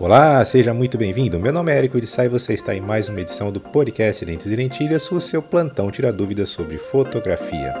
Olá, seja muito bem-vindo. Meu nome é Érico Irissai e você está em mais uma edição do podcast Lentes e Lentilhas, o seu plantão tira dúvidas sobre fotografia.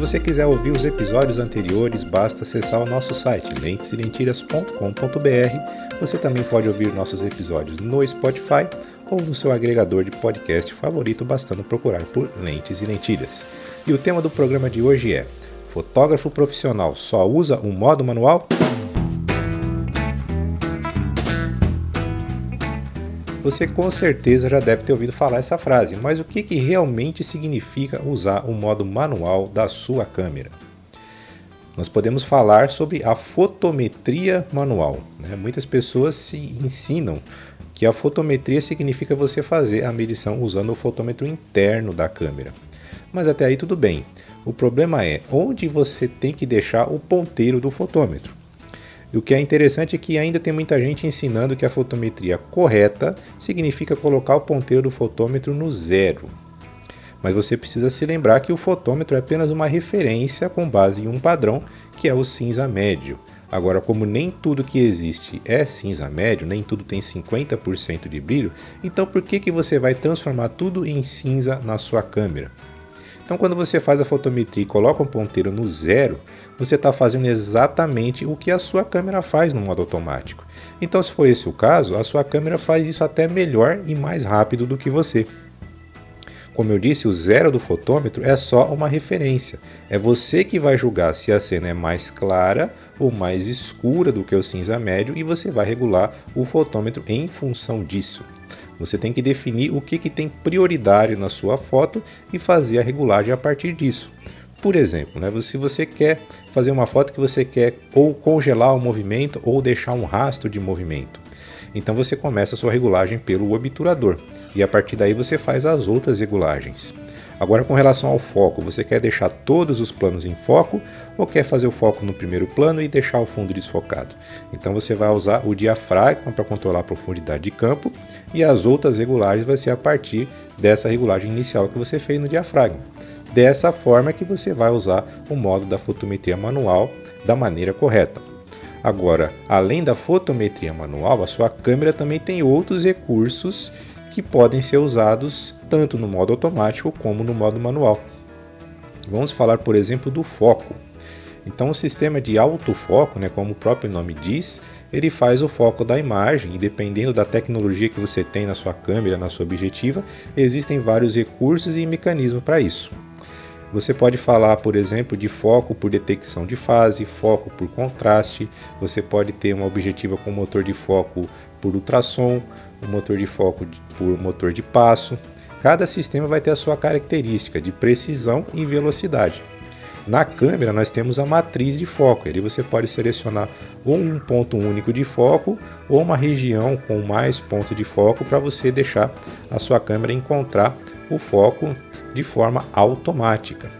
Você quiser ouvir os episódios anteriores, basta acessar o nosso site lenteselentilhas.com.br. Você também pode ouvir nossos episódios no Spotify ou no seu agregador de podcast favorito, bastando procurar por Lentes e Lentilhas. E o tema do programa de hoje é: Fotógrafo profissional só usa um modo manual? Você com certeza já deve ter ouvido falar essa frase, mas o que, que realmente significa usar o modo manual da sua câmera? Nós podemos falar sobre a fotometria manual. Né? Muitas pessoas se ensinam que a fotometria significa você fazer a medição usando o fotômetro interno da câmera. Mas até aí tudo bem. O problema é onde você tem que deixar o ponteiro do fotômetro. E o que é interessante é que ainda tem muita gente ensinando que a fotometria correta significa colocar o ponteiro do fotômetro no zero. Mas você precisa se lembrar que o fotômetro é apenas uma referência com base em um padrão, que é o cinza médio. Agora, como nem tudo que existe é cinza médio, nem tudo tem 50% de brilho, então por que, que você vai transformar tudo em cinza na sua câmera? Então, quando você faz a fotometria e coloca um ponteiro no zero, você está fazendo exatamente o que a sua câmera faz no modo automático. Então, se for esse o caso, a sua câmera faz isso até melhor e mais rápido do que você. Como eu disse, o zero do fotômetro é só uma referência. É você que vai julgar se a cena é mais clara ou mais escura do que o cinza médio e você vai regular o fotômetro em função disso. Você tem que definir o que, que tem prioridade na sua foto e fazer a regulagem a partir disso. Por exemplo, né, se você quer fazer uma foto que você quer ou congelar o movimento ou deixar um rastro de movimento, então você começa a sua regulagem pelo obturador e a partir daí você faz as outras regulagens. Agora, com relação ao foco, você quer deixar todos os planos em foco ou quer fazer o foco no primeiro plano e deixar o fundo desfocado? Então, você vai usar o diafragma para controlar a profundidade de campo e as outras regulagens vai ser a partir dessa regulagem inicial que você fez no diafragma. Dessa forma que você vai usar o modo da fotometria manual da maneira correta. Agora, além da fotometria manual, a sua câmera também tem outros recursos que podem ser usados tanto no modo automático como no modo manual. Vamos falar, por exemplo, do foco. Então, o sistema de autofoco, né, como o próprio nome diz, ele faz o foco da imagem e dependendo da tecnologia que você tem na sua câmera, na sua objetiva, existem vários recursos e mecanismos para isso. Você pode falar, por exemplo, de foco por detecção de fase, foco por contraste, você pode ter uma objetiva com motor de foco por ultrassom, um motor de foco por motor de passo. Cada sistema vai ter a sua característica de precisão e velocidade. Na câmera nós temos a matriz de foco, ali você pode selecionar ou um ponto único de foco ou uma região com mais pontos de foco para você deixar a sua câmera encontrar o foco de forma automática.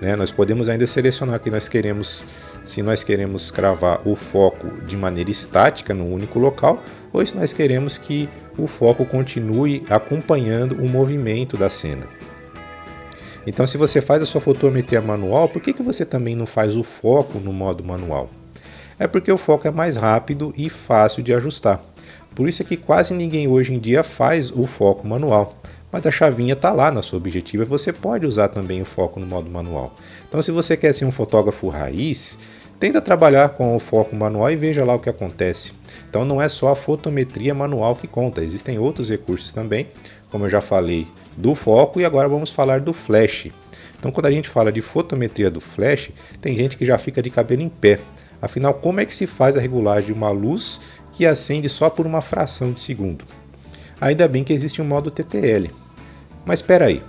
Né? Nós podemos ainda selecionar que nós queremos, se nós queremos cravar o foco de maneira estática no único local ou se nós queremos que o foco continue acompanhando o movimento da cena. Então, se você faz a sua fotometria manual, por que, que você também não faz o foco no modo manual? É porque o foco é mais rápido e fácil de ajustar. Por isso é que quase ninguém hoje em dia faz o foco manual. Mas a chavinha está lá na sua objetiva e você pode usar também o foco no modo manual. Então, se você quer ser um fotógrafo raiz, tenta trabalhar com o foco manual e veja lá o que acontece. Então, não é só a fotometria manual que conta, existem outros recursos também, como eu já falei do foco e agora vamos falar do flash. Então, quando a gente fala de fotometria do flash, tem gente que já fica de cabelo em pé. Afinal, como é que se faz a regulagem de uma luz que acende só por uma fração de segundo? Ainda bem que existe um modo TTL. Mas espera aí,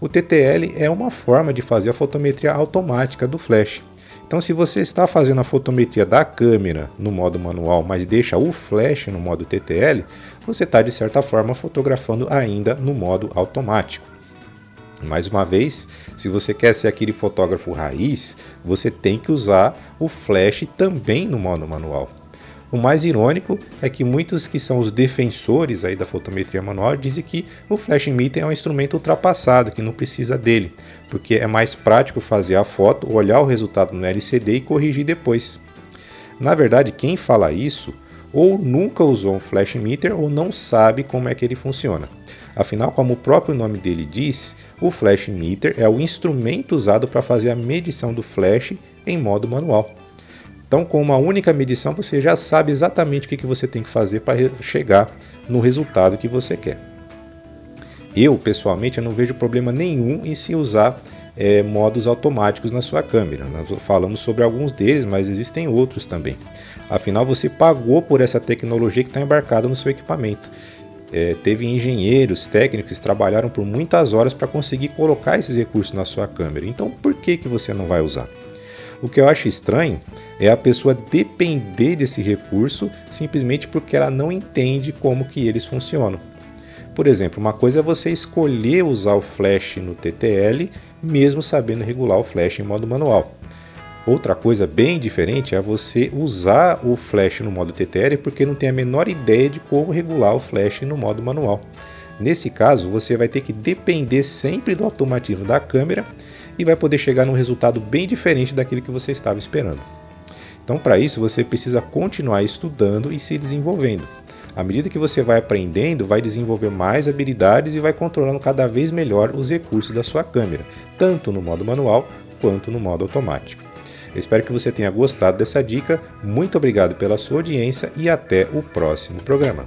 o TTL é uma forma de fazer a fotometria automática do flash. Então, se você está fazendo a fotometria da câmera no modo manual, mas deixa o flash no modo TTL, você está de certa forma fotografando ainda no modo automático. Mais uma vez, se você quer ser aquele fotógrafo raiz, você tem que usar o flash também no modo manual. O mais irônico é que muitos que são os defensores aí da fotometria manual dizem que o flash emitter é um instrumento ultrapassado, que não precisa dele, porque é mais prático fazer a foto, olhar o resultado no LCD e corrigir depois. Na verdade, quem fala isso ou nunca usou um flash emitter ou não sabe como é que ele funciona. Afinal, como o próprio nome dele diz, o flash emitter é o instrumento usado para fazer a medição do flash em modo manual. Então, com uma única medição, você já sabe exatamente o que você tem que fazer para chegar no resultado que você quer. Eu, pessoalmente, eu não vejo problema nenhum em se usar é, modos automáticos na sua câmera. Nós falamos sobre alguns deles, mas existem outros também. Afinal, você pagou por essa tecnologia que está embarcada no seu equipamento. É, teve engenheiros, técnicos que trabalharam por muitas horas para conseguir colocar esses recursos na sua câmera. Então, por que, que você não vai usar? O que eu acho estranho é a pessoa depender desse recurso simplesmente porque ela não entende como que eles funcionam. Por exemplo, uma coisa é você escolher usar o flash no TTL, mesmo sabendo regular o flash em modo manual. Outra coisa bem diferente é você usar o flash no modo TTL porque não tem a menor ideia de como regular o flash no modo manual. Nesse caso, você vai ter que depender sempre do automatismo da câmera e vai poder chegar num resultado bem diferente daquele que você estava esperando. Então, para isso, você precisa continuar estudando e se desenvolvendo. À medida que você vai aprendendo, vai desenvolver mais habilidades e vai controlando cada vez melhor os recursos da sua câmera, tanto no modo manual quanto no modo automático. Eu espero que você tenha gostado dessa dica. Muito obrigado pela sua audiência e até o próximo programa.